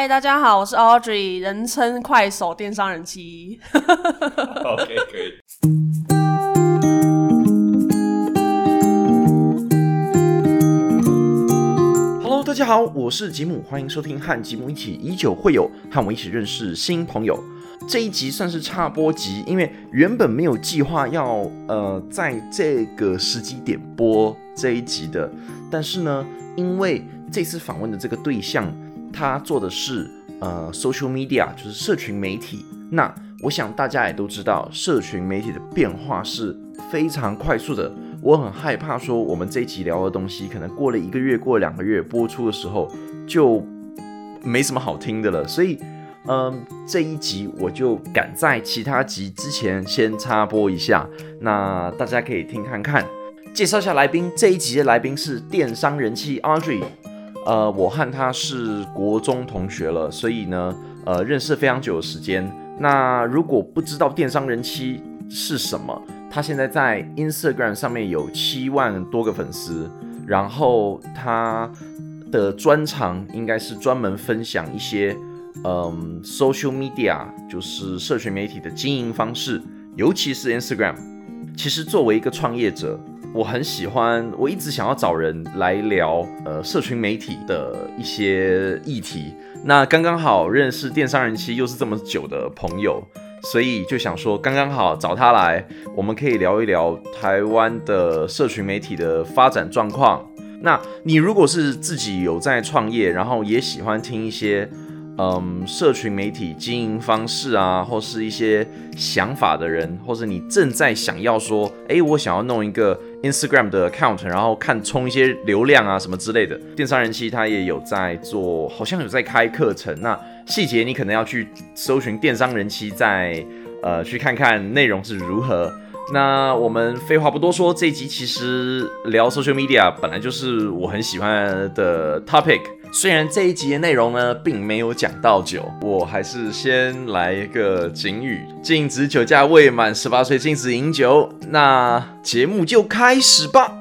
嗨，大家好，我是 Audrey，人称快手电商人妻。OK，可以。Hello，大家好，我是吉姆，欢迎收听和吉姆一起以酒会友，和我一起认识新朋友。这一集算是插播集，因为原本没有计划要呃在这个时机点播这一集的，但是呢，因为这次访问的这个对象，他做的是呃 social media，就是社群媒体。那我想大家也都知道，社群媒体的变化是非常快速的。我很害怕说，我们这一集聊的东西，可能过了一个月、过两个月播出的时候，就没什么好听的了。所以，嗯，这一集我就赶在其他集之前先插播一下，那大家可以听看看。介绍一下来宾，这一集的来宾是电商人气 Audrey。呃，我和他是国中同学了，所以呢，呃，认识非常久的时间。那如果不知道电商人妻是什么，他现在在 Instagram 上面有七万多个粉丝，然后他的专长应该是专门分享一些，嗯，social media，就是社群媒体的经营方式，尤其是 Instagram。其实作为一个创业者，我很喜欢，我一直想要找人来聊，呃，社群媒体的一些议题。那刚刚好认识电商人妻，又是这么久的朋友，所以就想说，刚刚好找他来，我们可以聊一聊台湾的社群媒体的发展状况。那你如果是自己有在创业，然后也喜欢听一些。嗯，社群媒体经营方式啊，或是一些想法的人，或者你正在想要说，哎，我想要弄一个 Instagram 的 account，然后看充一些流量啊什么之类的。电商人气他也有在做，好像有在开课程。那细节你可能要去搜寻电商人气，再呃去看看内容是如何。那我们废话不多说，这一集其实聊 social media 本来就是我很喜欢的 topic。虽然这一集的内容呢，并没有讲到酒，我还是先来一个警语：禁止酒驾，未满十八岁禁止饮酒。那节目就开始吧。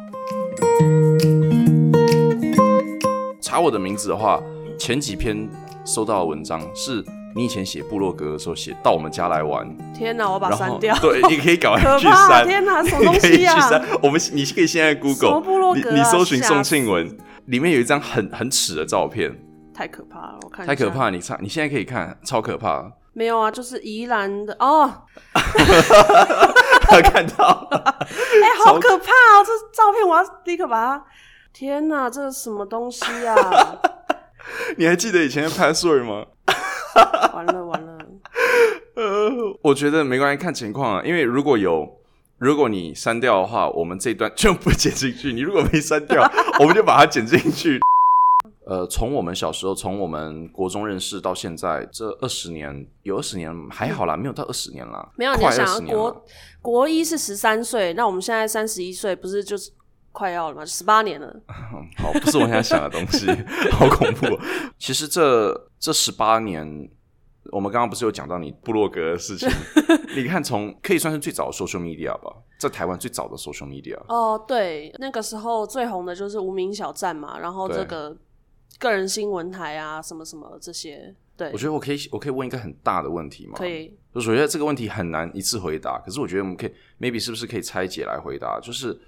查我的名字的话，前几篇收到的文章是。你以前写部落格的时候写到我们家来玩，天哪，我把它删掉。对，你可以搞快 去删。天哪，什么东西啊？我们你可以现在 Google 部落格，你搜寻宋庆文，里面有一张很很耻的照片，太可怕了，我看太可怕。你看，你现在可以看，超可怕。没有啊，就是宜兰的哦。看到，哎，好可怕啊！这照片我要立刻把它。天哪，这是什么东西啊？你还记得以前的 password 吗？完了完了，呃，我觉得没关系，看情况啊。因为如果有，如果你删掉的话，我们这段就不剪进去；你如果没删掉，我们就把它剪进去。呃，从我们小时候，从我们国中认识到现在，这二十年有二十年还好啦，没有到二十年啦，没有。你想，国国一是十三岁，那我们现在三十一岁，不是就是快要了吗？十八年了。好，不是我现在想的东西，好恐怖。其实这。这十八年，我们刚刚不是有讲到你部落格的事情？你看，从可以算是最早的 social media 吧，在台湾最早的 social media。哦，对，那个时候最红的就是无名小站嘛，然后这个个人新闻台啊，什么什么这些。对，我觉得我可以，我可以问一个很大的问题吗？可以。就首先这个问题很难一次回答，可是我觉得我们可以，maybe 是不是可以拆解来回答？就是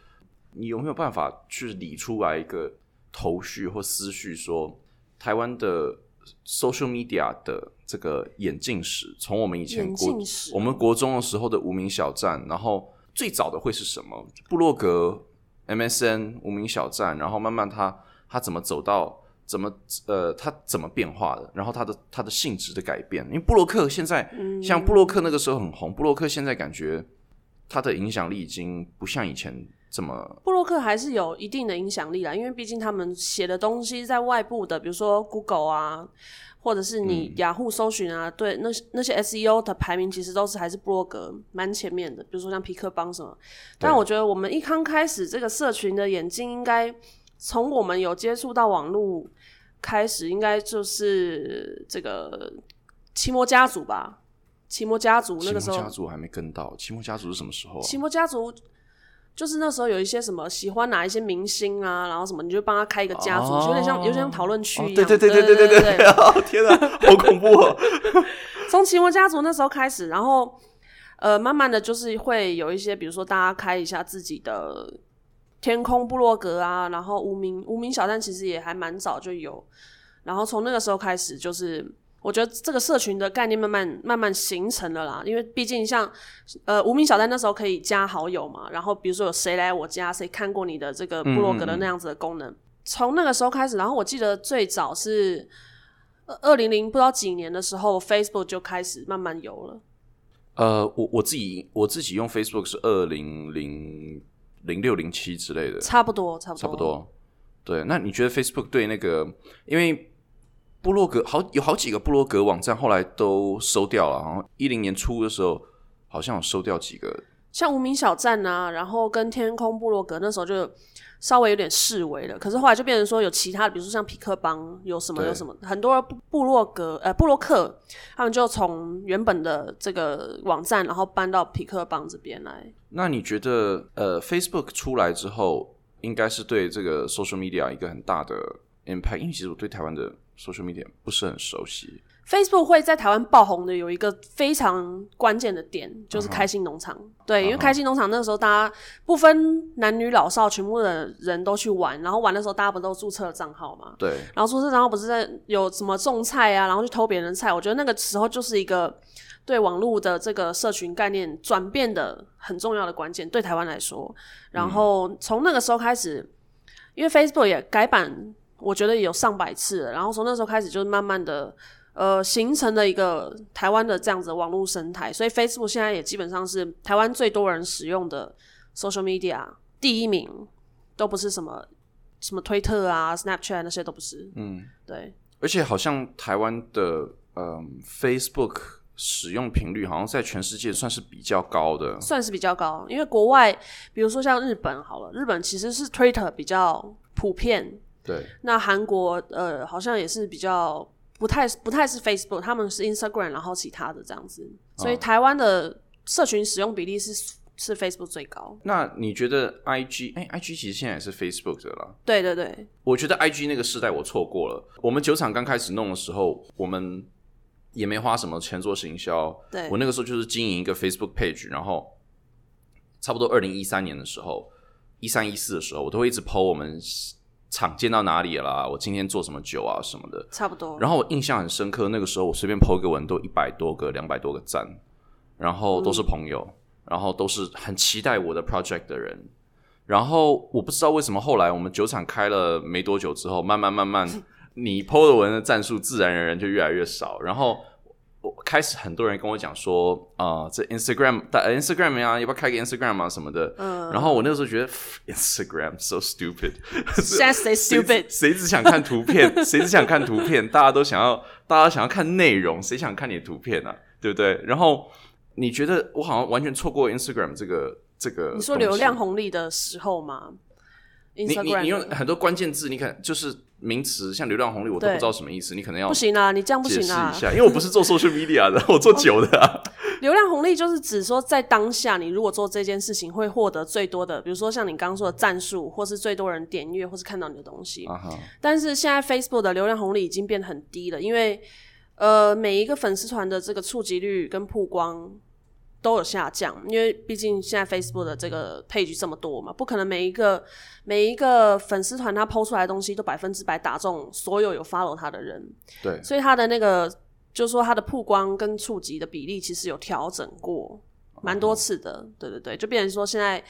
你有没有办法去理出来一个头绪或思绪，说台湾的。Social media 的这个眼镜史，从我们以前国我们国中的时候的无名小站，然后最早的会是什么？布洛格、MSN、无名小站，然后慢慢它它怎么走到怎么呃它怎么变化的？然后它的它的性质的改变。因为布洛克现在像布洛克那个时候很红，布洛克现在感觉它的影响力已经不像以前。怎么？布洛克还是有一定的影响力啦，因为毕竟他们写的东西在外部的，比如说 Google 啊，或者是你雅虎搜寻啊，对那那些 SEO 的排名其实都是还是布洛格蛮前面的。比如说像皮克邦什么，但我觉得我们一刚开始这个社群的眼睛，应该从我们有接触到网络开始，应该就是这个奇摩家族吧。奇摩家族那个时候，奇摩家族还没跟到。奇摩家族是什么时候？奇摩家族。就是那时候有一些什么喜欢哪一些明星啊然后什么你就帮他开一个家族有点像有点像讨论区一样。对对对对对对对天呐好恐怖 从奇摩家族那时候开始然后呃慢慢的就是会有一些比如说大家开一下自己的天空部落格啊然后无名无名小站其实也还蛮早就有。然后从那个时候开始就是我觉得这个社群的概念慢慢慢慢形成了啦，因为毕竟像呃无名小站那时候可以加好友嘛，然后比如说有谁来我家，谁看过你的这个部落格的那样子的功能，从那个时候开始，然后我记得最早是。二零零不知道几年的时候，Facebook 就开始慢慢有了。呃，我我自己我自己用 Facebook 是二零零零六零七之类的，差不多，差不多，差不多。对，那你觉得 Facebook 对那个，因为部落格好有好几个部落格网站后来都收掉了，然后一零年初的时候好像有收掉几个，像无名小站啊，然后跟天空部落格那时候就稍微有点示威了，可是后来就变成说有其他的，比如说像匹克邦有什么有什么，很多部部落格呃部落客他们就从原本的这个网站，然后搬到匹克邦这边来。那你觉得呃 Facebook 出来之后，应该是对这个 social media 一个很大的 impact？因为其实我对台湾的 social media 不是很熟悉。Facebook 会在台湾爆红的有一个非常关键的点，就是开心农场。对，因为开心农场那个时候大家不分男女老少，全部的人都去玩，然后玩的时候大家不都注册了账号嘛？对，然后注册账号不是在有什么种菜啊，然后去偷别人的菜，我觉得那个时候就是一个对网络的这个社群概念转变的很重要的关键，对台湾来说。然后从那个时候开始，因为 Facebook 也改版，我觉得也有上百次了，然后从那时候开始就是慢慢的。呃，形成了一个台湾的这样子的网络生态，所以 Facebook 现在也基本上是台湾最多人使用的 social media 第一名，都不是什么什么推特啊、Snapchat 那些都不是。嗯，对，而且好像台湾的嗯 Facebook 使用频率好像在全世界算是比较高的。算是比较高，因为国外，比如说像日本好了，日本其实是 Twitter 比较普遍，对，那韩国呃好像也是比较不太不太是 Facebook，他们是 Instagram，然后其他的这样子，所以台湾的社群使用比例是是 Facebook 最高。那你觉得 IG？哎，IG 其实现在也是 Facebook 的啦。对对对，我觉得 IG 那个时代我错过了。我们酒厂刚开始弄的时候，我们也没花什么钱做行销。对我那个时候就是经营一个 Facebook page，然后差不多二零一三年的时候，一三一四的时候，我都会一直 PO 我们厂建到哪里了啦，我今天做什么酒啊什么的。差不多。然后我印象很深刻，那个时候我随便 PO 一个文都一百多个、两百多个赞，然后都是朋友，然后都是很期待我的 project 的人。然后我不知道为什么后来我们酒厂开了没多久之后，慢慢慢慢，你 PO 的文的赞数自然而然就越来越少。然后我开始很多人跟我讲说，啊、这 Instagram 打 Instagram 呀、要不要开个 Instagram 啊什么的。嗯，然后我那个时候觉得 Instagram so stupid，现在 谁 stupid，只谁只想看图片？谁只想看图片？大家都想要，大家想要看内容，谁想看你的图片啊？对不对？然后你觉得我好像完全错过 Instagram 这个这个？你说流量？红利的时候吗你你你用很多关键字，你看就是名词，像流量红利，我都不知道什么意思，你可能要不行啊，你这样不行啊一。下，因为我不是做 social media 的，我做酒的啊。流量红利就是指说，在当下你如果做这件事情，会获得最多的，比如说像你刚刚说的战术，或是最多人点阅，或是看到你的东西。啊哈，但是现在 Facebook 的流量红利已经变得很低了，因为呃每一个粉丝团的这个触及率跟曝光都有下降，因为毕竟现在 Facebook 的这个 page 这么多嘛，不可能每一个每一个粉丝团他抛出来的东西都百分之百打中所有有 follow 他的人，对，所以他的那个就是说他的曝光跟触及的比例其实有调整过蛮多次的，对对对，就变成说现在。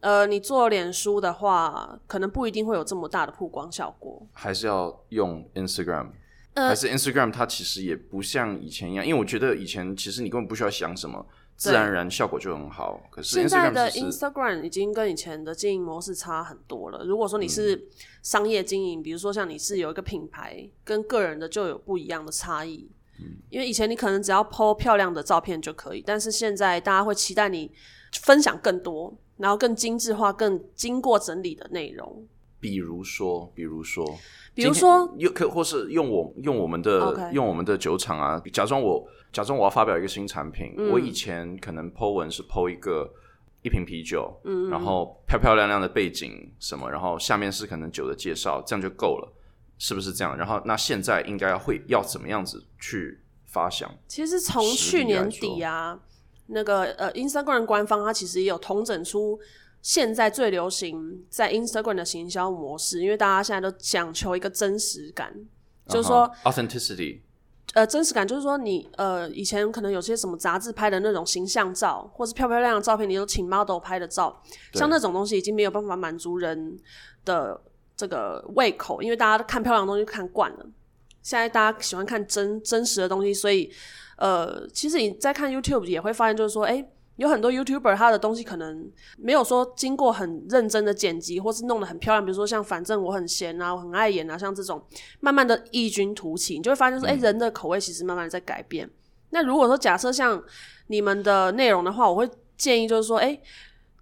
呃，你做脸书的话，可能不一定会有这么大的曝光效果。还是要用 Instagram。呃还是 Instagram 它其实也不像以前一样，因为我觉得以前其实你根本不需要想什么，自然而然效果就很好。可是现在的 Instagram 已经跟以前的经营模式差很多了。如果说你嗯是商业经营，比如说像你是有一个品牌，跟个人的就有不一样的差异。嗯因为以前你可能只要 PO 漂亮的照片就可以，但是现在大家会期待你分享更多，然后更精致化、更经过整理的内容。比如说，比如说，比如说又可或是用我用我们的用我们的酒厂啊，假装我假装我要发表一个新产品，嗯我以前可能 Po 文是 Po 一个一瓶啤酒，嗯，然后漂漂亮亮的背景什么，然后下面是可能酒的介绍，这样就够了，是不是这样？然后那现在应该会要怎么样子去发想？其实从去年底啊，那个呃，Instagram 官方它其实也有统整出现在最流行在 Instagram 的行销模式，因为大家现在都讲求一个真实感，就是说 authenticity。呃，真实感就是说，你呃，以前可能有些什么杂志拍的那种形象照，或是漂漂亮亮的照片，你都请 model 拍的照，像那种东西已经没有办法满足人的这个胃口，因为大家看漂亮的东西看惯了。现在大家喜欢看真真实的东西，所以呃，其实你在看 YouTube 也会发现，就是说，哎。有很多 YouTuber，他的东西可能没有说经过很认真的剪辑，或是弄得很漂亮。比如说像反正我很闲啊，我很爱演啊，像这种慢慢的异军突起，你就会发现说，哎，人的口味其实慢慢的在改变。那如果说假设像你们的内容的话，我会建议就是说，哎，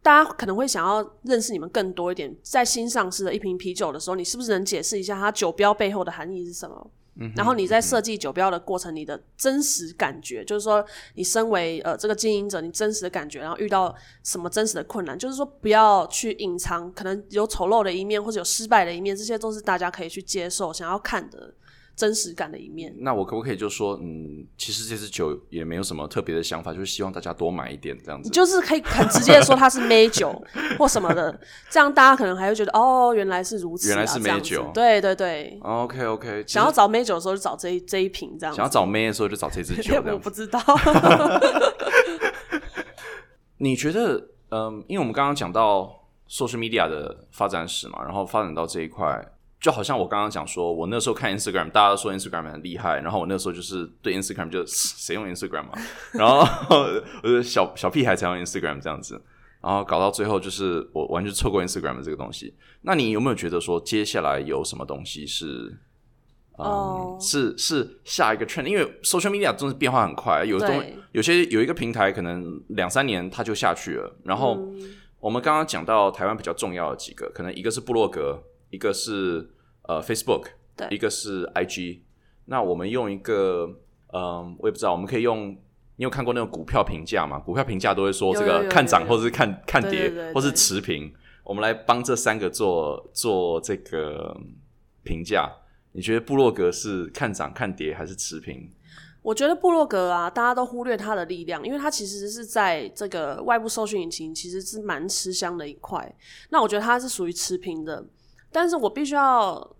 大家可能会想要认识你们更多一点。在新上市的一瓶啤酒的时候，你是不是能解释一下它酒标背后的含义是什么？然后你在设计酒标的过程，你的真实感觉，就是说你身为呃这个经营者，你真实的感觉，然后遇到什么真实的困难，就是说不要去隐藏，可能有丑陋的一面或者有失败的一面，这些都是大家可以去接受、想要看的。真实感的一面。那我可不可以就说，嗯，其实这支酒也没有什么特别的想法，就是希望大家多买一点这样子。就是可以很直接的说它是美酒 或什么的，这样大家可能还会觉得哦，原来是如此，原来是美酒。对对对。OK OK。想要找美酒的时候就找这一这一瓶这样。想要找美的时候就找这支酒。我不知道。你觉得，嗯，因为我们刚刚讲到 social media 的发展史嘛，然后发展到这一块。就好像我刚刚讲说，我那时候看 Instagram，大家都说 Instagram 很厉害，然后我那时候就是对 Instagram 就谁用 Instagram 嘛，然后我就小小屁孩才用 Instagram 这样子，然后搞到最后就是我完全错过 Instagram 这个东西。那你有没有觉得说接下来有什么东西是，嗯，是是下一个 trend？因为 social media 真是变化很快，有东有些有一个平台可能两三年它就下去了。然后我们刚刚讲到台湾比较重要的几个，可能一个是布洛格，一个是。呃，Facebook，对，一个是 IG，那我们用一个，嗯，我也不知道，我们可以用，你有看过那种股票评价吗？股票评价都会说这个看涨或者是看看跌，或是持平。我们来帮这三个做做这个评价。你觉得布洛格是看涨看跌还是持平？我觉得布洛格啊，大家都忽略它的力量，因为它其实是在这个外部搜寻引擎其实是蛮吃香的一块。那我觉得它是属于持平的。但是我必须要，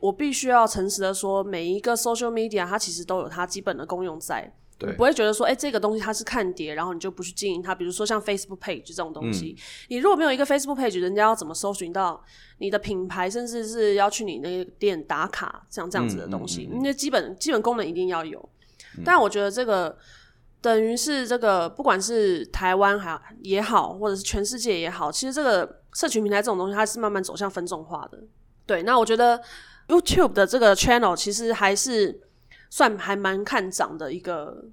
我必须要诚实的说，每一个 social media 它其实都有它基本的功用在，对，不会觉得说，哎，这个东西它是看碟，然后你就不去经营它。比如说像 Facebook page 这种东西，你如果没有一个 Facebook page，人家要怎么搜寻到你的品牌，甚至是要去你那个店打卡，像这样子的东西，那基本基本功能一定要有。但我觉得这个等于是这个，不管是台湾还也好，或者是全世界也好，其实这个。社群平台这种东西，它是慢慢走向分众化的。对，那我觉得 YouTube 的这个 channel 其实还是算还蛮看涨的一个。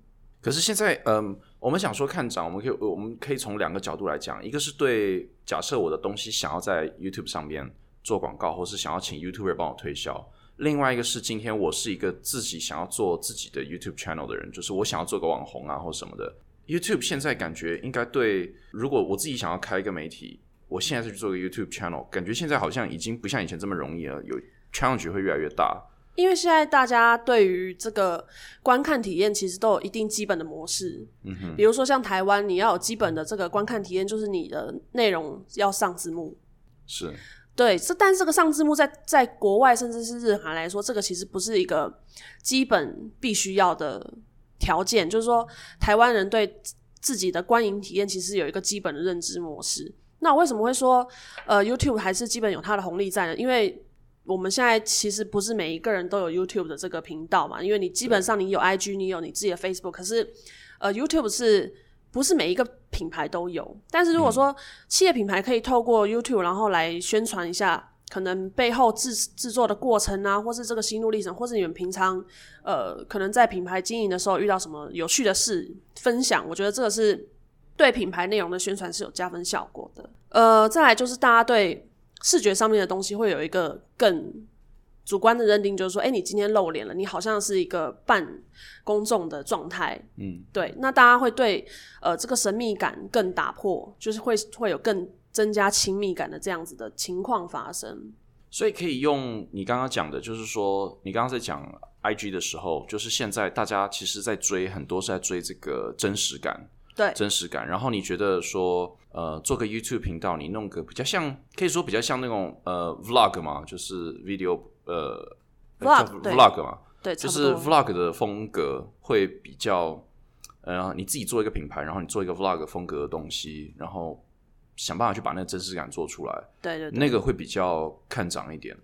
可是现在，嗯，我们想说看涨，我们可以我们可以从两个角度来讲，一个是对假设我的东西想要在 YouTube 上面做广告，或是想要请 YouTuber 帮我推销；另外一个是今天我是一个自己想要做自己的 YouTube channel 的人，就是我想要做个网红啊或什么的。YouTube 现在感觉应该对，如果我自己想要开一个媒体。我现在是去做个 YouTube channel，感觉现在好像已经不像以前这么容易了，有 challenge 会越来越大。因为现在大家对于这个观看体验，其实都有一定基本的模式。嗯哼，比如说像台湾，你要有基本的这个观看体验，就是你的内容要上字幕。是，对，这但这个上字幕在在国外甚至是日韩来说，这个其实不是一个基本必须要的条件。就是说，台湾人对自己的观影体验其实有一个基本的认知模式。那为什么会说，呃，YouTube 还是基本有它的红利在呢？因为我们现在其实不是每一个人都有 YouTube 的这个频道嘛，因为你基本上你有 IG，你有你自己的 Facebook，可是呃，YouTube 是不是每一个品牌都有？但是如果说企业品牌可以透过 YouTube，然后来宣传一下，可能背后制制作的过程啊，或是这个心路历程，或是你们平常呃，可能在品牌经营的时候遇到什么有趣的事分享，我觉得这个是。对品牌内容的宣传是有加分效果的。呃，再来就是大家对视觉上面的东西会有一个更主观的认定就是说，哎、你今天露脸了，你好像是一个半公众的状态，嗯，对，那大家会对呃这个神秘感更打破，就是会会有更增加亲密感的这样子的情况发生。所以可以用你刚刚讲的，就是说你刚刚在讲 IG 的时候，就是现在大家其实在追很多是在追这个真实感，对，真实感。然后你觉得说，呃，做个 YouTube 频道，你弄个比较像，可以说比较像那种呃 Vlog 嘛，就是 video 呃 Vlog，对。Vlog 嘛，对，就是差不多。Vlog 的风格会比较，呃，你自己做一个品牌，然后你做一个 Vlog 风格的东西，然后想办法去把那个真实感做出来，对对对，那个会比较看涨一点。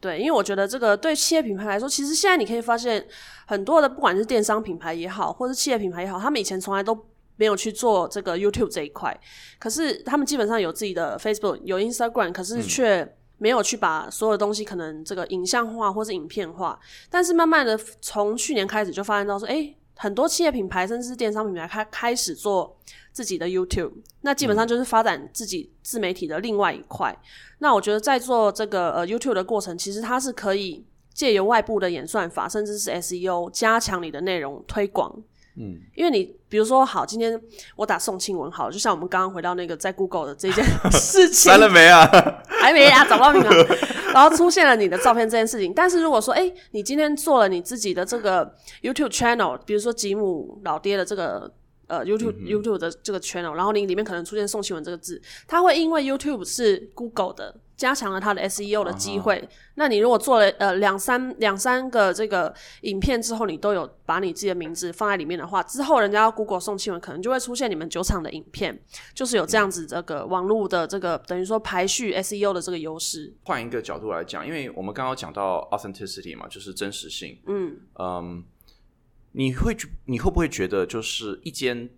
对，因为我觉得这个对企业品牌来说，其实现在你可以发现很多的，不管是电商品牌也好，或是企业品牌也好，他们以前从来都没有去做这个 YouTube 这一块，可是他们基本上有自己的 Facebook、有 Instagram，可是却没有去把所有的东西可能这个影像化或是影片化。但是慢慢的从去年开始就发现到说，哎，很多企业品牌甚至是电商品牌开开始做自己的 YouTube，那基本上就是发展自己自媒体的另外一块。那我觉得在做这个呃 YouTube 的过程，其实它是可以借由外部的演算法，甚至是 SEO 加强你的内容推广。嗯，因为你比如说，好，今天我打宋庆文好了，就像我们刚刚回到那个在 Google 的这件 事情，删了没啊？还没啊，找不到名啊，然后出现了你的照片这件事情。但是如果说，哎、你今天做了你自己的这个 YouTube channel，比如说吉姆老爹的这个呃 YouTube、YouTube 的这个 channel，然后你里面可能出现宋庆文这个字，它会因为 YouTube 是 Google 的，加强了它的 SEO 的机会。那你如果做了呃两三两三个这个影片之后，你都有把你自己的名字放在里面的话，之后人家要 Google 宋庆文，可能就会出现你们酒厂的影片，就是有这样子这个网络的这个等于说排序 SEO 的这个优势。换一个角度来讲，因为我们刚刚讲到 authenticity 嘛，就是真实性。嗯，嗯，你会觉你会不会觉得，就是一间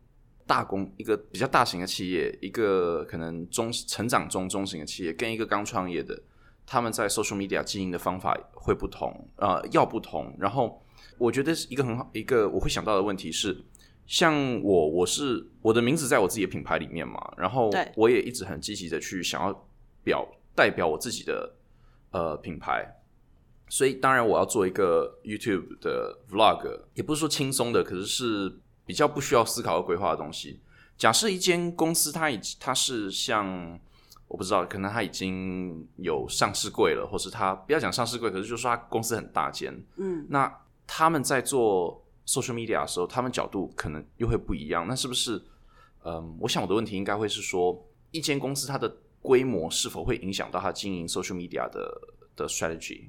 大公一个比较大型的企业，一个可能中成长中中型的企业，跟一个刚创业的，他们在 social media 经营的方法会不同，呃，要不同。然后我觉得是一个很好一个我会想到的问题是，像我我是我的名字在我自己的品牌里面嘛，然后我也一直很积极的去想要表代表我自己的呃品牌。所以当然我要做一个 YouTube 的 Vlog，也不是说轻松的，可是是比较不需要思考和规划的东西。假设一间公司它已它是像我不知道，可能它已经有上市柜了，或是它不要讲上市柜，可是就说它公司很大间，嗯，那他们在做 social media 的时候，他们角度可能又会不一样。那是不是？嗯，我想我的问题应该会是说，一间公司它的规模是否会影响到它经营 social media 的的 strategy？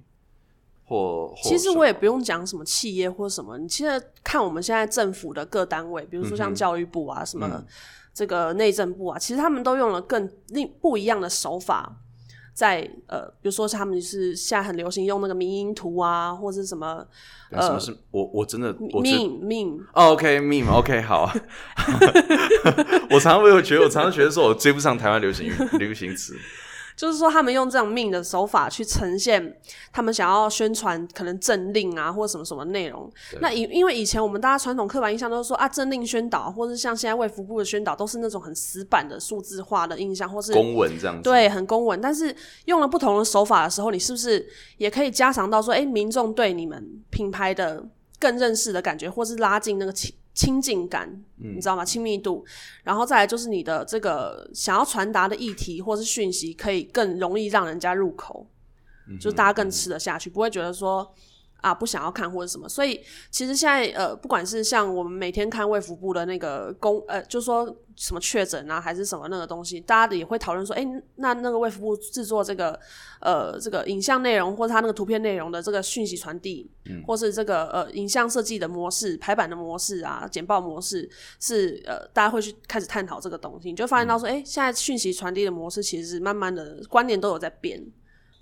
或或其实我也不用讲什么企业或什么，你其实看我们现在政府的各单位，比如说像教育部啊，什么这个内政部啊，其实他们都用了更另不一样的手法。在呃，比如说他们是现在很流行用那个迷因图啊，或者是什么呃什么是我我真的我真 meme meme，哦 OK meme OK 好，我常常会有觉得，我常常觉得说我追不上台湾流行流行词。就是说他们用这种命的手法去呈现他们想要宣传可能政令啊或者什么什么内容。那以因为以前我们大家传统刻板印象都是说啊政令宣导，或者像现在卫福部的宣导都是那种很死板的数字化的印象，或是公文这样子，对很公文。但是用了不同的手法的时候，你是不是也可以加强到说，哎，民众对你们品牌的更认识的感觉，或是拉近那个亲亲近感，你知道吗？亲密度，然后再来就是你的这个想要传达的议题或是讯息，可以更容易让人家入口，就是大家更吃得下去，不会觉得说。啊，不想要看或者什么，所以其实现在呃，不管是像我们每天看卫福部的那个公呃，就说什么确诊啊，还是什么那个东西，大家也会讨论说，哎、那那个卫福部制作这个呃这个影像内容或者它那个图片内容的这个讯息传递，或是这个呃影像设计的模式、排版的模式啊、简报模式，是呃大家会去开始探讨这个东西，你就发现到说，哎、现在讯息传递的模式其实是慢慢的观念都有在变，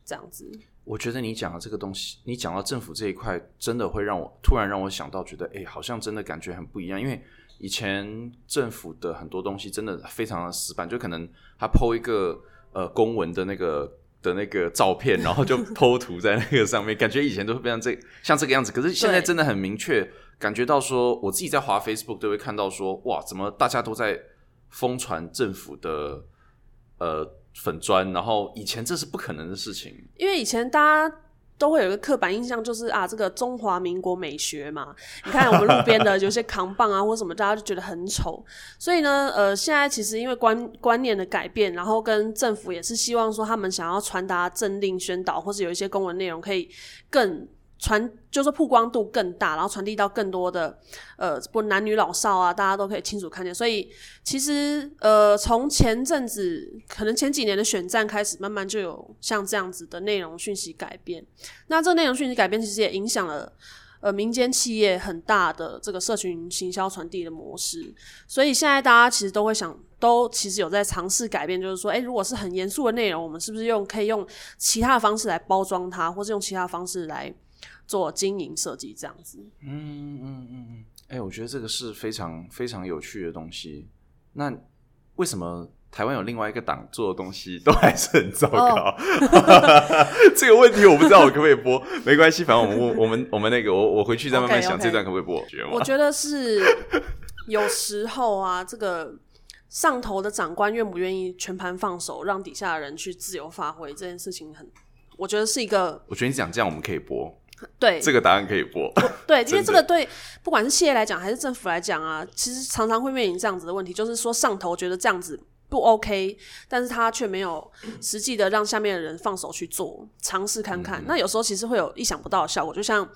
这样子。我觉得你讲的这个东西，你讲到政府这一块，真的会让我突然让我想到，觉得哎、诶好像真的感觉很不一样。因为以前政府的很多东西真的非常的死板，就可能他剖一个呃公文的那个的那个照片，然后就 剖图在那个上面，感觉以前都会变成这像这个样子。可是现在真的很明确，感觉到说，我自己在滑 Facebook 都会看到说，哇，怎么大家都在疯传政府的呃粉砖，然后以前这是不可能的事情。因为以前大家都会有一个刻板印象，就是啊，这个中华民国美学嘛。你看我们路边的有些扛棒啊，或什么，大家就觉得很丑。所以呢，呃，现在其实因为观观念的改变，然后跟政府也是希望说，他们想要传达政令宣导，或是有一些公文内容可以更。传就是曝光度更大，然后传递到更多的呃，不男女老少啊，大家都可以清楚看见。所以其实呃，从前阵子可能前几年的选战开始，慢慢就有像这样子的内容讯息改变。那这内容讯息改变，其实也影响了呃民间企业很大的这个社群行销传递的模式。所以现在大家其实都会想，都其实有在尝试改变，就是说，哎，如果是很严肃的内容，我们是不是用可以用其他的方式来包装它，或是用其他方式来。做经营设计这样子，嗯嗯嗯嗯，哎，我觉得这个是非常非常有趣的东西。那为什么台湾有另外一个党做的东西都还是很糟糕？这个问题我不知道我可不可以播，没关系，反正我们我们我们那个我我回去再慢慢想这段可不可以播。我觉得是有时候啊，这个上头的长官愿不愿意全盘放手，让底下的人去自由发挥这件事情，很我觉得是一个。我觉得你讲这样我们可以播。对，这个答案可以播。对，因为这个对，不管是企业来讲还是政府来讲啊，其实常常会面临这样子的问题，就是说上头觉得这样子不 OK，但是他却没有实际的让下面的人放手去做，尝试看看。那有时候其实会有意想不到的效果，就像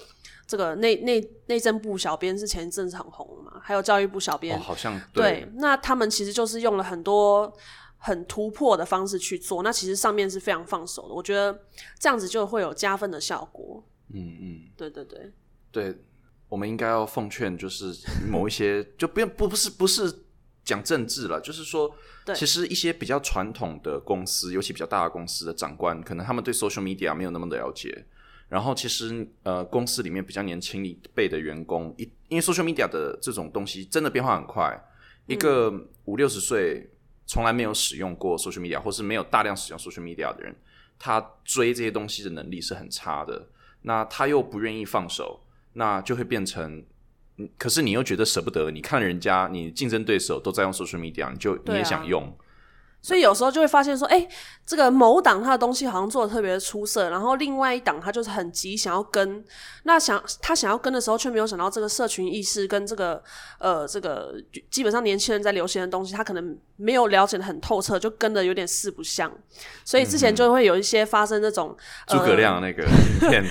这个内内内政部小编是前一阵子很红嘛，还有教育部小编，好像对，那他们其实就是用了很多很突破的方式去做，那其实上面是非常放手的，我觉得这样子就会有加分的效果。嗯嗯，对对对，对，我们应该要奉劝，就是某一些 就不用不不是不是讲政治了，就是说，其实一些比较传统的公司，尤其比较大的公司的长官，可能他们对 social media 没有那么的了解。然后，其实呃，公司里面比较年轻一辈的员工，一因为 social media 的这种东西真的变化很快，一个五六十岁从来没有使用过 social media，或是没有大量使用 social media 的人，他追这些东西的能力是很差的。那他又不愿意放手，那就会变成，可是你又觉得舍不得。你看人家，你竞争对手都在用 social media，你就你也想用。所以有时候就会发现说，哎，这个某党他的东西好像做的特别的出色，然后另外一党他就是很急想要跟，那想他想要跟的时候，却没有想到这个社群意识跟这个呃这个基本上年轻人在流行的东西，他可能没有了解的很透彻，就跟的有点四不像。所以之前就会有一些发生那种诸葛亮那个 影片，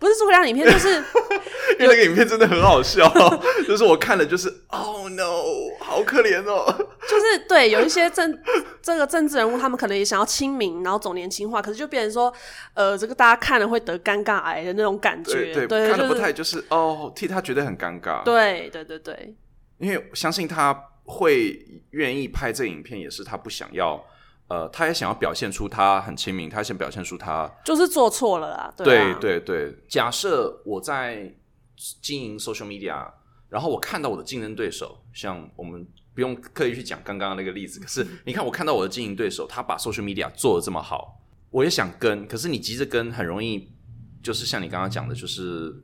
不是诸葛亮影片，就是 因为那个影片真的很好笑，就是我看了就是 Oh no，好可怜哦，就是对有一些政这个政治人物，他们可能也想要亲民，然后走年轻化，可是就变成说，呃，这个大家看了会得尴尬癌的那种感觉，对，看的不太就是哦，替他觉得很尴尬，对对对对，因为相信他会愿意拍这影片，也是他不想要，呃，他也想要表现出他很亲民，他想表现出他就是做错了啦，对对对。假设我在经营 social media，然后我看到我的竞争对。手，像我们。不用刻意去讲刚刚那个例子，可是你看，我看到我的经营对手，他把 social media 做的这么好，我也想跟，可是你急着跟，很容易就是像你刚刚讲的，就是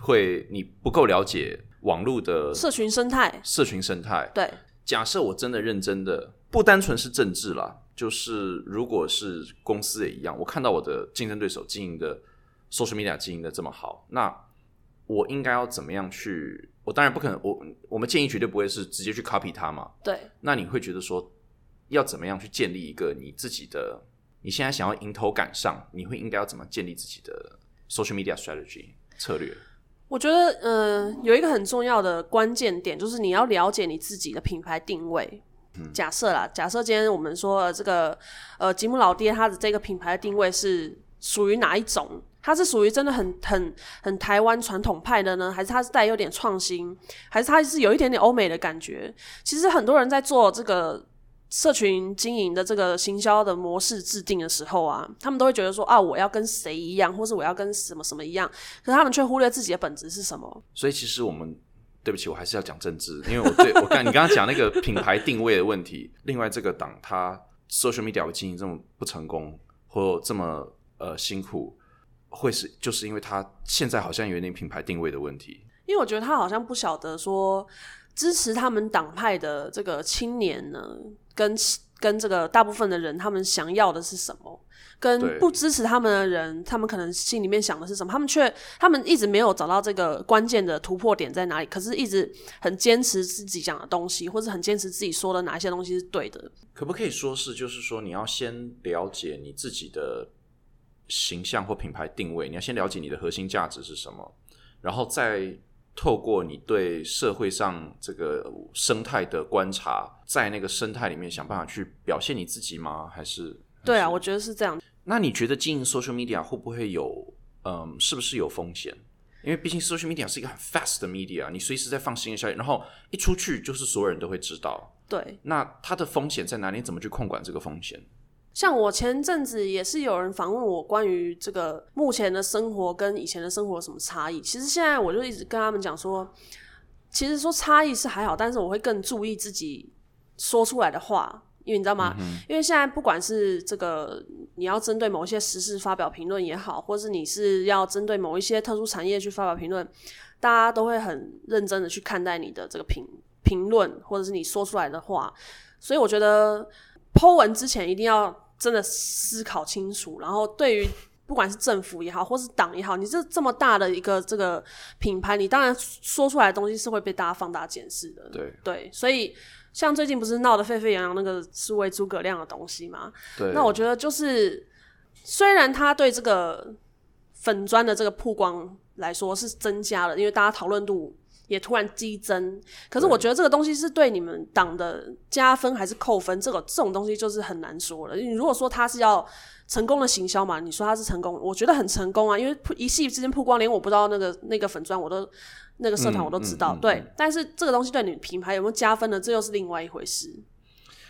会你不够了解网络的社群生态，社群生态。对，假设我真的认真的，不单纯是政治啦，就是如果是公司也一样，我看到我的竞争对手经营的 social media 经营的这么好，那我应该要怎么样去？我当然不可能，我我们建议绝对不会是直接去 copy 它嘛。对。那你会觉得说，要怎么样去建立一个你自己的？你现在想要迎头赶上，你会应该要怎么建立自己的 social media strategy 策略？我觉得，呃，有一个很重要的关键点，就是你要了解你自己的品牌定位。假设啦，假设今天我们说这个，呃，吉姆老爹他的这个品牌定位是属于哪一种？它是属于真的很很很台湾传统派的呢，还是它是带有点创新，还是它是有一点点欧美的感觉？其实很多人在做这个社群经营的这个行销的模式制定的时候啊，他们都会觉得说啊，我要跟谁一样，或是我要跟什么什么一样，可是他们却忽略自己的本质是什么。所以其实我们对不起，我还是要讲政治，因为我对我刚你刚刚讲那个品牌定位的问题，另外这个党它 social media 经营这么不成功，或这么呃辛苦。会是就是因为他现在好像有点品牌定位的问题，因为我觉得他好像不晓得说支持他们党派的这个青年呢，跟跟这个大部分的人他们想要的是什么，跟不支持他们的人，他们可能心里面想的是什么，他们却他们一直没有找到这个关键的突破点在哪里，可是一直很坚持自己讲的东西，或者很坚持自己说的哪一些东西是对的。可不可以说是，就是说你要先了解你自己的形象或品牌定位，你要先了解你的核心价值是什么，然后再透过你对社会上这个生态的观察，在那个生态里面想办法去表现你自己吗？还是？对啊，我觉得是这样。那你觉得经营 social media 会不会有，嗯，是不是有风险？因为毕竟 social media 是一个很 fast 的 media，你随时在放新的消息，然后一出去就是所有人都会知道。对，那它的风险在哪里？你怎么去控管这个风险？像我前阵子也是有人访问我关于这个目前的生活跟以前的生活有什么差异。其实现在我就一直跟他们讲说，其实说差异是还好，但是我会更注意自己说出来的话，因为你知道吗？因为现在不管是这个你要针对某一些时事发表评论也好，或是你是要针对某一些特殊产业去发表评论，大家都会很认真的去看待你的这个评评论，或者是你说出来的话。所以我觉得剖文之前一定要真的思考清楚，然后对于不管是政府也好，或是党也好，你这这么大的一个这个品牌，你当然说出来的东西是会被大家放大检视的。对对，所以像最近不是闹得沸沸扬扬那个是为诸葛亮的东西吗？对，那我觉得就是，虽然他对这个粉砖的这个曝光来说是增加了，因为大家讨论度也突然激增，可是我觉得这个东西是对你们党的加分还是扣分，这个这种东西就是很难说了。你如果说他是要成功的行销嘛，你说他是成功，我觉得很成功啊，因为一夕之间曝光，连我不知道那个那个粉砖我都那个社团我都知道，嗯嗯嗯对。但是这个东西对你品牌有没有加分呢？这又是另外一回事。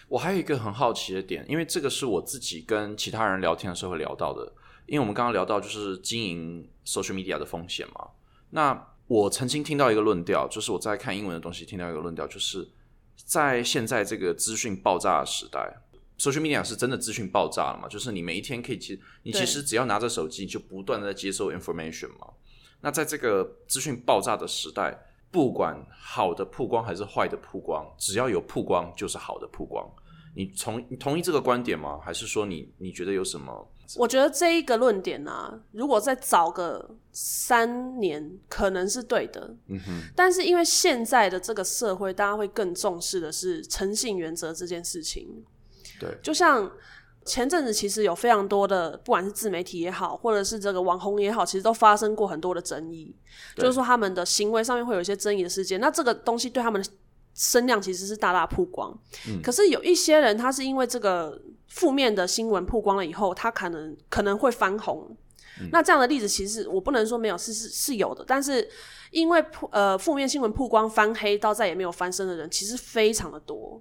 我还有一个很好奇的点，因为这个是我自己跟其他人聊天的时候会聊到的。因为我们刚刚聊到就是经营 social media 的风险嘛。那我曾经听到一个论调，就是我在看英文的东西听到一个论调，就是在现在这个资讯爆炸的时代，social media 是真的资讯爆炸了嘛？就是你每一天可以其你其实只要拿着手机，就不断的在接受 information 嘛。那在这个资讯爆炸的时代，不管好的曝光还是坏的曝光，只要有曝光就是好的曝光。你同你同意这个观点吗？还是说你你觉得有什么？我觉得这一个论点啊，如果再早个三年，可能是对的。嗯哼，但是因为现在的这个社会，大家会更重视的是诚信原则这件事情。对，就像前阵子其实有非常多的，不管是自媒体也好，或者是这个网红也好，其实都发生过很多的争议，就是说他们的行为上面会有一些争议的事件。那这个东西对他们的声量其实是大大曝光。可是有一些人，他是因为这个负面的新闻曝光了以后，他可能可能会翻红。那这样的例子其实我不能说没有，是是是有的，但是因为曝呃负面新闻曝光翻黑到再也没有翻身的人，其实非常的多，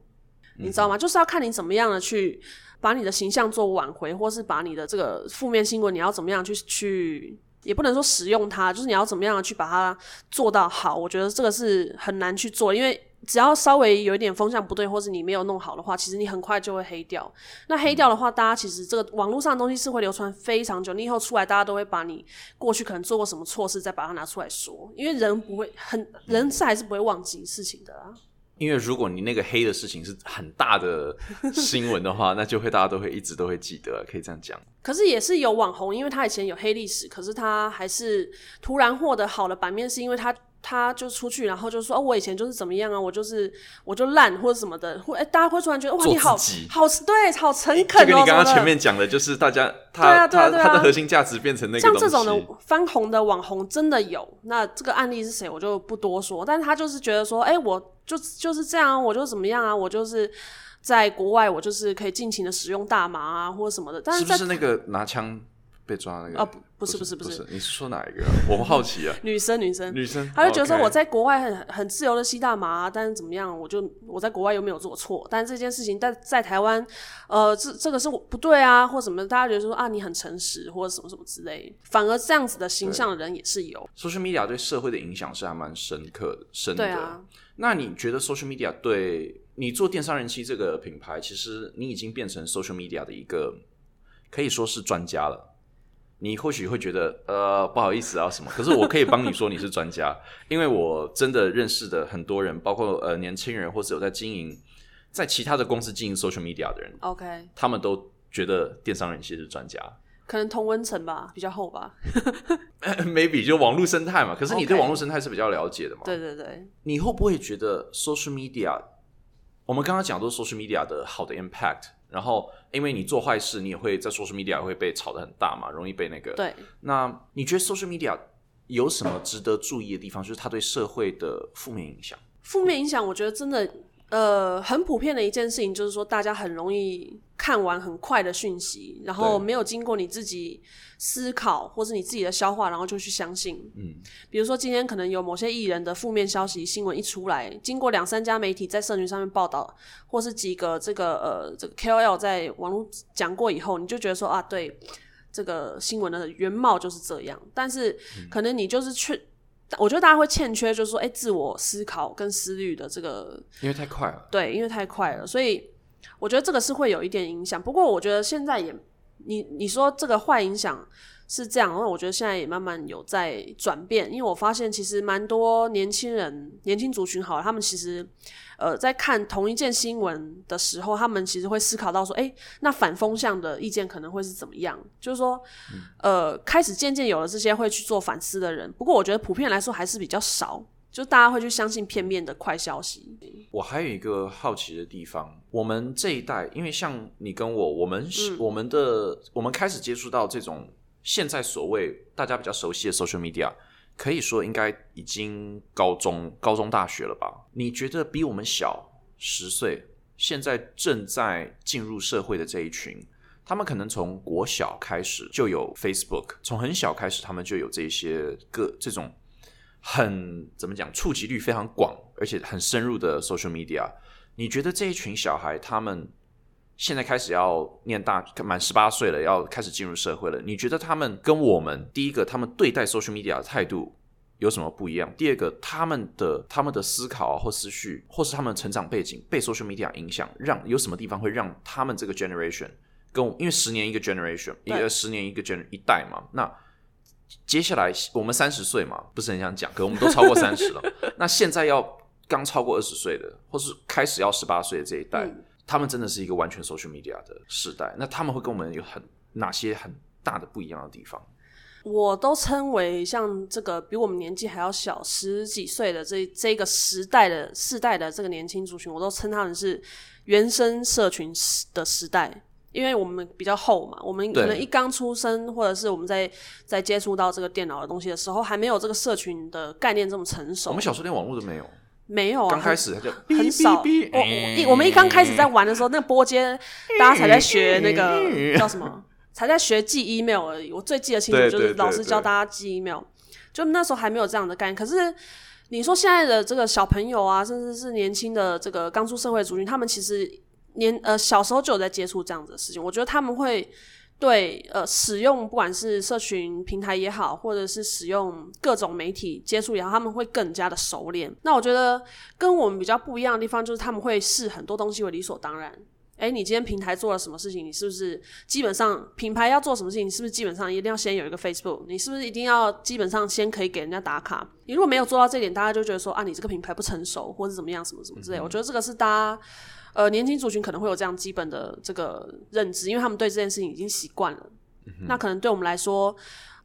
你知道吗？就是要看你怎么样的去把你的形象做挽回，或是把你的这个负面新闻你要怎么样去去，也不能说使用它，就是你要怎么样的去把它做到好。我觉得这个是很难去做，因为只要稍微有一点风向不对，或是你没有弄好的话，其实你很快就会黑掉。那黑掉的话，大家其实这个网络上的东西是会流传非常久，你以后出来，大家都会把你过去可能做过什么错事，再把它拿出来说，因为人不会很人是还是不会忘记事情的啦。因为如果你那个黑的事情是很大的新闻的话，那就会大家都会一直都会记得，可以这样讲。可是也是有网红，因为他以前有黑历史，可是他还是突然获得好的版面，是因为他他就出去，然后就说哦，我以前就是怎么样啊，我就是我就烂或者什么的，会、哎大家会突然觉得哇，你好好对，好诚恳哦，就跟你刚刚前面讲的，就是大家对他啊对啊对啊。他他的核心价值变成那个。像这种的翻红的网红真的有，那这个案例是谁我就不多说，但是他就是觉得说，哎、我就就是这样，我就怎么样啊，我就是在国外，我就是可以尽情的使用大麻啊或者什么的，但是不是那个拿枪被抓那个？啊不不是不不不是不是你是说哪一个啊？我们好奇啊。女生女生女生，她就觉得说我在国外很很自由的吸大麻啊、但是怎么样，我就我在国外又没有做错，但是这件事情在在台湾，呃，这这个是我不对啊，或什么，大家觉得说啊你很诚实或者什么什么之类，反而这样子的形象的人也是有，social media 对社会的影响是还蛮深刻的，深的。对啊，那你觉得 social media 对你做电商人气这个品牌，其实你已经变成 social media 的一个可以说是专家了。你或许会觉得呃不好意思啊什么，可是我可以帮你说你是专家，因为我真的认识的很多人，包括呃年轻人或是有在经营在其他的公司经营 social media 的人，OK，他们都觉得电商人其实是专家。可能同温层吧，比较厚吧。maybe 就网络生态嘛，可是你对网络生态是比较了解的嘛？对对对，你会不会觉得 social media？我们刚刚讲都是 social media 的好的 impact，然后因为你做坏事，你也会在 social media 会被炒得很大嘛，容易被那个。对，那你觉得 social media 有什么值得注意的地方？就是它对社会的负面影响？负面影响，我觉得真的呃很普遍的一件事情，就是说大家很容易看完很快的讯息，然后没有经过你自己思考或是你自己的消化，然后就去相信。嗯，比如说今天可能有某些艺人的负面消息新闻一出来，经过两三家媒体在社群上面报道，或是几个这个呃这个 KOL 在网络讲过以后，你就觉得说啊，对。这个新闻的原貌就是这样，但是可能你就是缺，我觉得大家会欠缺，就是说，哎，自我思考跟思虑的这个因为太快了。对，因为太快了，所以我觉得这个是会有一点影响。不过我觉得现在也，你你说这个坏影响是这样，那我觉得现在也慢慢有在转变，因为我发现其实蛮多年轻人、年轻族群好了，他们其实呃在看同一件新闻的时候，他们其实会思考到说，哎、那反风向的意见可能会是怎么样？就是说，呃，开始渐渐有了这些会去做反思的人。不过我觉得普遍来说还是比较少。就大家会去相信片面的快消息，我还有一个好奇的地方，我们这一代，因为像你跟我，我们是、我们的我们开始接触到这种现在所谓大家比较熟悉的 social media，可以说应该已经高中、高中、大学了吧？你觉得比我们小十岁，现在正在进入社会的这一群，他们可能从国小开始就有 Facebook，从很小开始他们就有这些个这种很怎么讲，触及率非常广，而且很深入的 social media。你觉得这一群小孩，他们现在开始要念大，满十八岁了，要开始进入社会了？你觉得他们跟我们第一个，他们对待 social media 的态度有什么不一样？第二个，他们的他们的思考啊或思绪，或是他们的成长背景被 social media 影响，让有什么地方会让他们这个 generation 跟我，因为十年一个 generation，一对个十年一个 gen 一代嘛，那。接下来我们三十岁嘛，不是很想讲，可我们都超过三十了。那现在要刚超过二十岁的，或是开始要十八岁的这一代，嗯他们真的是一个完全 social media 的时代。那他们会跟我们有很哪些很大的不一样的地方？我都称为像这个比我们年纪还要小十几岁的这这个时代的世代的这个年轻族群，我都称他们是原生社群时的时代。因为我们比较厚嘛，我们可能一刚出生，或者是我们在在接触到这个电脑的东西的时候，还没有这个社群的概念这么成熟。我们小时候连网络都没有，没有啊，刚开始他就很少。我我一我们一刚开始在玩的时候，那个拨接大家才在学那个叫什么，才在学寄 email 而已。我最记得清楚就是老师教大家寄 email，就那时候还没有这样的概念。可是你说现在的这个小朋友啊，甚至是年轻的这个刚出社会的族群，他们其实年呃小时候就有在接触这样子的事情。我觉得他们会。对，呃，使用不管是社群平台也好，或者是使用各种媒体接触也好，他们会更加的熟练。那我觉得跟我们比较不一样的地方，就是他们会视很多东西为理所当然。哎，你今天平台做了什么事情？你是不是基本上品牌要做什么事情？你是不是基本上一定要先有一个 Facebook？你是不是一定要基本上先可以给人家打卡？你如果没有做到这点，大家就觉得说啊，你这个品牌不成熟，或者怎么样，什么什么之类。我觉得这个是大家呃年轻族群可能会有这样基本的这个认知，因为他们对这件事情已经习惯了。那可能对我们来说，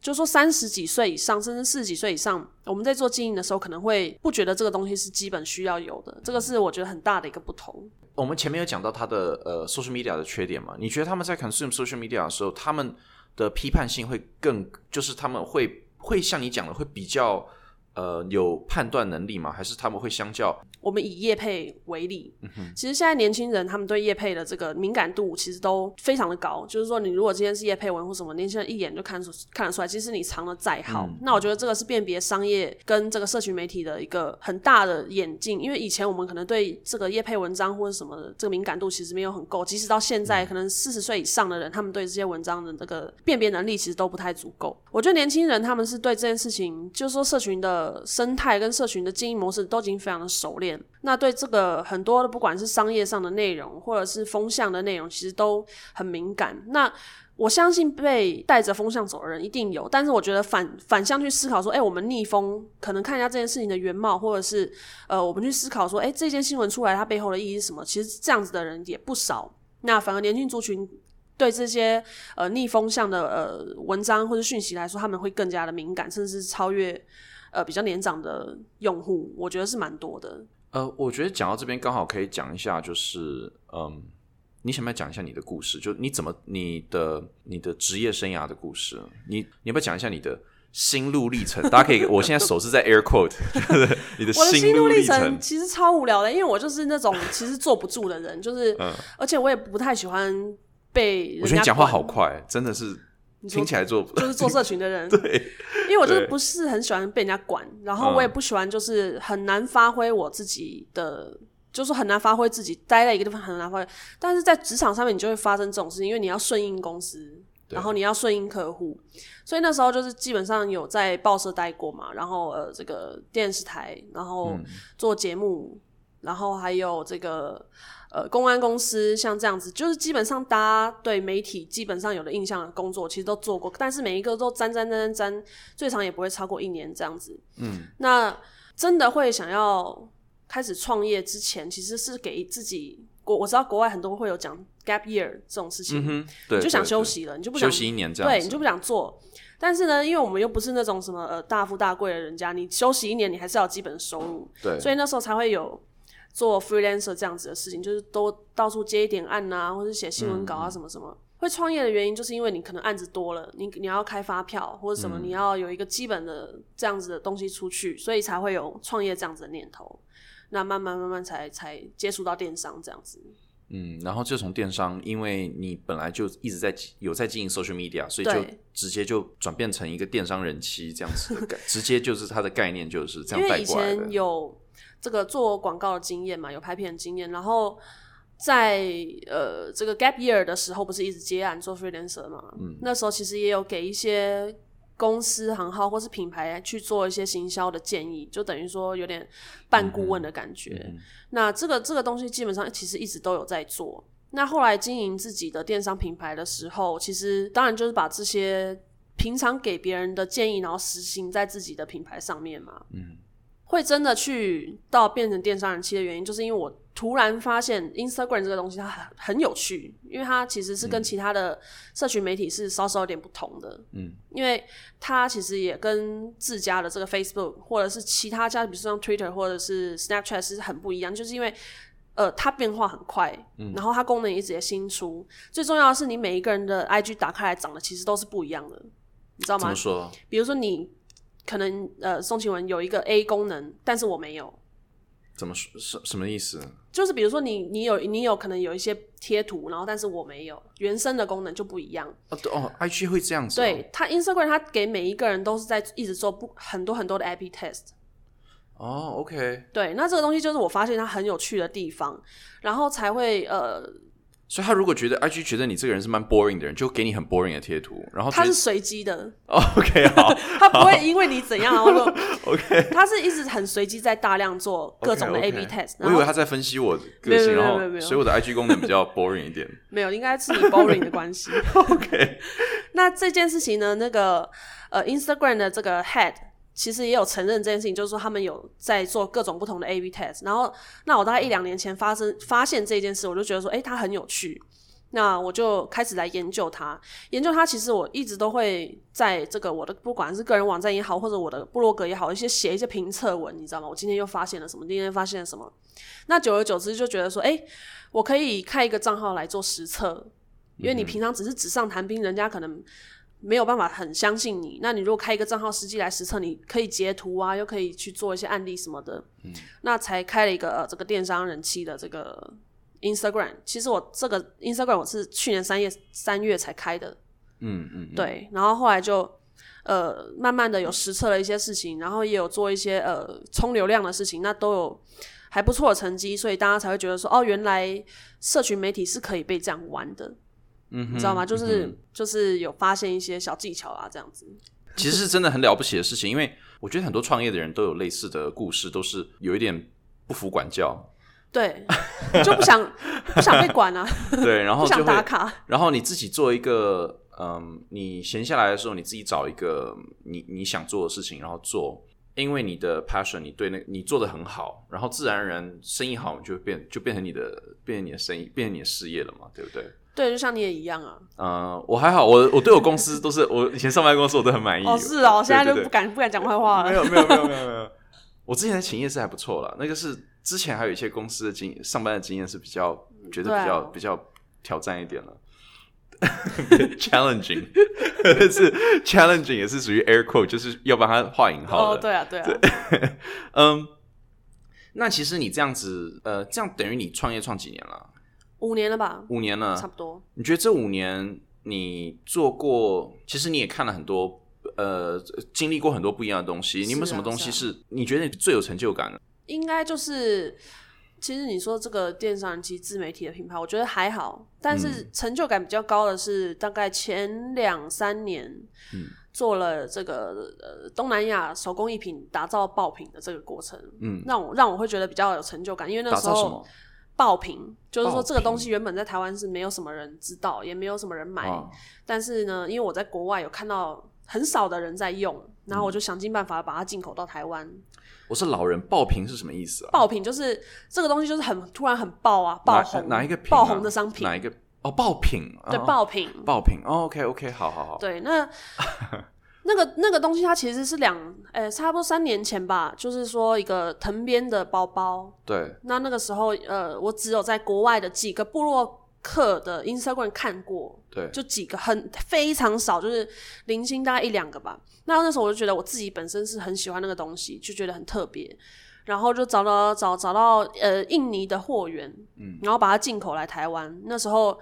就说三十几岁以上，甚至四十几岁以上，我们在做经营的时候，可能会不觉得这个东西是基本需要有的。这个是我觉得很大的一个不同。我们前面有讲到他的呃 social media 的缺点嘛？你觉得他们在 consume social media 的时候，他们的批判性会更，就是他们会会像你讲的，会比较呃有判断能力吗？还是他们会相较我们以业配为例，其实现在年轻人他们对业配的这个敏感度其实都非常的高。就是说，你如果今天是业配文或什么，年轻人一眼就看出看得出来，即使你藏的再好，那我觉得这个是辨别商业跟这个社群媒体的一个很大的眼镜。因为以前我们可能对这个业配文章或者什么的这个敏感度其实没有很够，即使到现在，可能四十岁以上的人，他们对这些文章的这个辨别能力其实都不太足够。我觉得年轻人他们是对这件事情，就是说社群的生态跟社群的经营模式都已经非常的熟练。那对这个很多的不管是商业上的内容，或者是风向的内容，其实都很敏感。那我相信被带着风向走的人一定有，但是我觉得反反向去思考说，哎、我们逆风，可能看一下这件事情的原貌，或者是呃，我们去思考说，哎、这件新闻出来它背后的意义是什么？其实这样子的人也不少。那反而年轻族群对这些呃逆风向的呃文章或者讯息来说，他们会更加的敏感，甚至是超越呃比较年长的用户，我觉得是蛮多的。呃，我觉得讲到这边刚好可以讲一下，就是嗯，你想不想讲一下你的故事？就你怎么你的你的职业生涯的故事？你你要不要讲一下你的心路历程？大家可以，我现在手是在 air quote，就是你的我的心路历程程。其实超无聊的，因为我就是那种其实坐不住的人，就是，嗯而且我也不太喜欢被人家我觉得你讲话好快，真的是听起来做就是做 社群的人，对，因为我就是不是很喜欢被人家管，然后我也不喜欢就是很难发挥我自己的，就是很难发挥自己，待在一个地方很难发挥。但是在职场上面，你就会发生这种事情，因为你要顺应公司，然后你要顺应客户，所以那时候就是基本上有在报社待过嘛，然后呃这个电视台，然后嗯。做节目，然后还有这个。呃，公安公司像这样子，就是基本上大家对媒体基本上有的印象的工作，其实都做过，但是每一个都沾沾沾沾沾，最长也不会超过一年这样子。嗯，那真的会想要开始创业之前，其实是给自己国我知道国外很多会有讲 gap year 这种事情，对，你就想休息了，你就不想休息一年这样子，对你就不想做。但是呢，因为我们又不是那种什么呃大富大贵的人家，你休息一年，你还是要有基本的收入，对，所以那时候才会有做 freelancer 这样子的事情，就是都到处接一点案啊，或者写新闻稿啊什么什么。会创业的原因，就是因为你可能案子多了，你你要开发票或者什么，你要有一个基本的这样子的东西出去，所以才会有创业这样子的念头。那慢慢慢慢才才接触到电商这样子。嗯，然后就从电商，因为你本来就一直在有在经营 social media，所以就直接就转变成一个电商人妻这样子的概，直接就是它的概念就是这因为以样带过来的前。有这个做广告的经验嘛，有拍片的经验，然后在呃这个 gap year 的时候，不是一直接案做 freelancer 嘛？嗯，那时候其实也有给一些公司行号或是品牌去做一些行销的建议，就等于说有点半顾问的感觉。那这个这个东西基本上其实一直都有在做。那后来经营自己的电商品牌的时候，其实当然就是把这些平常给别人的建议，然后实行在自己的品牌上面嘛。嗯，会真的去到变成电商人气的原因，就是因为我突然发现 Instagram 这个东西它很很有趣，因为它其实是跟其他的社群媒体是稍稍有点不同的。嗯，因为它其实也跟自家的这个 Facebook 或者是其他家，比如说像 Twitter 或者是 Snapchat 是很不一样，就是因为。呃，它变化很快，然后它功能也一直也新出。最重要的是，你每一个人的 IG 打开来长得其实都是不一样的，你知道吗怎么？说？比如说你可能呃，宋晴文有一个 A 功能，但是我没有。怎么说？什什么意思？就是比如说你你有你有可能有一些贴图，然后但是我没有，原生的功能就不一样。哦对哦，IG 会这样子、哦。对，他 Instagram 它给每一个人都是在一直做不很多很多的 IP test。哦，OK，对，那这个东西就是我发现它很有趣的地方，然后才会呃，所以他如果觉得 IG 觉得你这个人是蛮 boring 的人，就给你很 boring 的贴图，然后他是随机的，哦 OK 好。他不会因为你怎样，然后就 OK，他是一直很随机在大量做各种的 A/B test，我以为他在分析我个性，然后所以我的 IG 功能比较 boring 一点。没有，应该是你 boring 的关系。OK，那这件事情呢，那个呃，Instagram 的这个 head 其实也有承认这件事情，就是说他们有在做各种不同的 A/B test。然后，那我大概一两年前发生发现这件事，我就觉得说，诶，它很有趣。那我就开始来研究它，研究它。其实我一直都会在这个我的不管是个人网站也好，或者我的部落格也好，一些写一些评测文，你知道吗？我今天又发现了什么？今天发现了什么？那久而久之就觉得说，诶，我可以开一个账号来做实测，因为你平常只是纸上谈兵，人家可能没有办法很相信你。那你如果开一个账号实际来实测，你可以截图啊，又可以去做一些案例什么的，嗯那才开了一个、呃、这个电商人气的这个 Instagram。其实我这个 Instagram 我是去年三月三月才开的，嗯嗯，嗯，对，然后后来就呃慢慢的有实测了一些事情，然后也有做一些呃充流量的事情，那都有还不错的成绩，所以大家才会觉得说，哦，原来社群媒体是可以被这样玩的。嗯哼，你知道吗？就是、嗯就是有发现一些小技巧啊，这样子。其实是真的很了不起的事情，因为我觉得很多创业的人都有类似的故事，都是有一点不服管教，对，就不想不想被管啊，对，然后不想，打卡。然后你自己做一个嗯，你闲下来的时候，你自己找一个你你想做的事情，然后做，因为你的 passion，你对那你做的很好，然后自然而然生意好，就变就变成你的变成你的生意，变成你的事业了嘛，对不对？对，就像你也一样啊。嗯，我还好，我我对我公司都是我以前上班公司我都很满意。哦，是哦，现在就不敢不敢讲坏话了。没有没有没有没有没有，我之前的情业是还不错啦，那个是之前还有一些公司的经上班的经验是比较觉得比较、啊比较挑战一点了。challenging 是 challenging 也是属于 air quote，就是要帮他画引号哦，的。对啊，对啊，嗯，那其实你这样子，呃，这样等于你创业创几年了？五年了吧，五年了差。不多。你觉得这五年你做过，其实你也看了很多，呃，经历过很多不一样的东西。你有没有什么东西是是你觉得你最有成就感的？应该就是，其实你说这个电商人气自媒体的品牌，我觉得还好，但嗯是成就感比较高的是大概前两三年，嗯做了这个呃东南亚手工艺品打造爆品的这个过程，嗯，让我让我会觉得比较有成就感，因为那时候打造什么？爆品就是说这个东西原本在台湾是没有什么人知道，也没有什么人买，啊但是呢，因为我在国外有看到很少的人在用，然后我就想尽办法把它进口到台湾。我是老人爆品是什么意思啊？爆品就是这个东西，就是很突然很爆啊，爆哪红哪一个啊？爆红的商品，哪一个？哦，爆品。对哦爆品，爆品。哦，OK OK，好好好。对，那 那个那个东西，它其实是两，呃、差不多三年前吧，就是说一个藤编的包包。对，那那个时候，呃，我只有在国外的几个部落客的 Instagram 看过，对，就几个很非常少，就是零星大概一两个吧。那那时候我就觉得我自己本身是很喜欢那个东西，就觉得很特别，然后就找到找找到呃印尼的货源，嗯，然后把它进口来台湾。那时候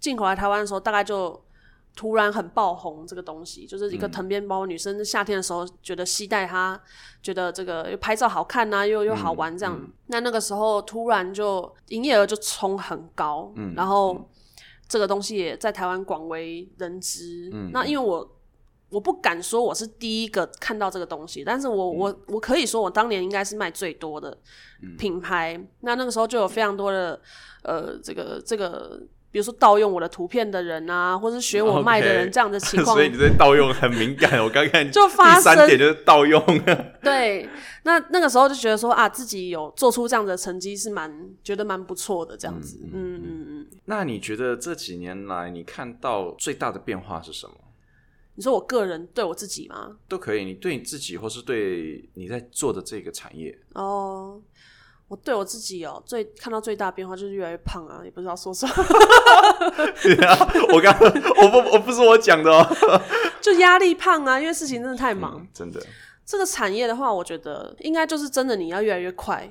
进口来台湾的时候，大概就突然很爆红这个东西，就是一个藤编包，女生夏天的时候觉得携带它，觉得这个又拍照好看呐、又又好玩这样。那那个时候突然就营业额就冲很高，然后这个东西也在台湾广为人知。那因为我我不敢说我是第一个看到这个东西，但是我、我我可以说我当年应该是卖最多的品牌。那那个时候就有非常多的呃，这个这个。比如说盗用我的图片的人啊，或是学我卖的人这样的情况 所以你对盗用很敏感。我刚看就发第三生点就是盗用。对，那那个时候就觉得说啊，自己有做出这样的成绩是蛮觉得蛮不错的，这样子。嗯嗯嗯。那你觉得这几年来你看到最大的变化是什么？你说我个人对我自己吗？都可以，你对你自己，或是对你在做的这个产业，哦，我对我自己哦，最看到最大变化就是越来越胖啊，也不知道说什么，我刚我不我不是我讲的哦，就压力胖啊，因为事情真的太忙。嗯真的，这个产业的话，我觉得应该就是真的你要越来越快，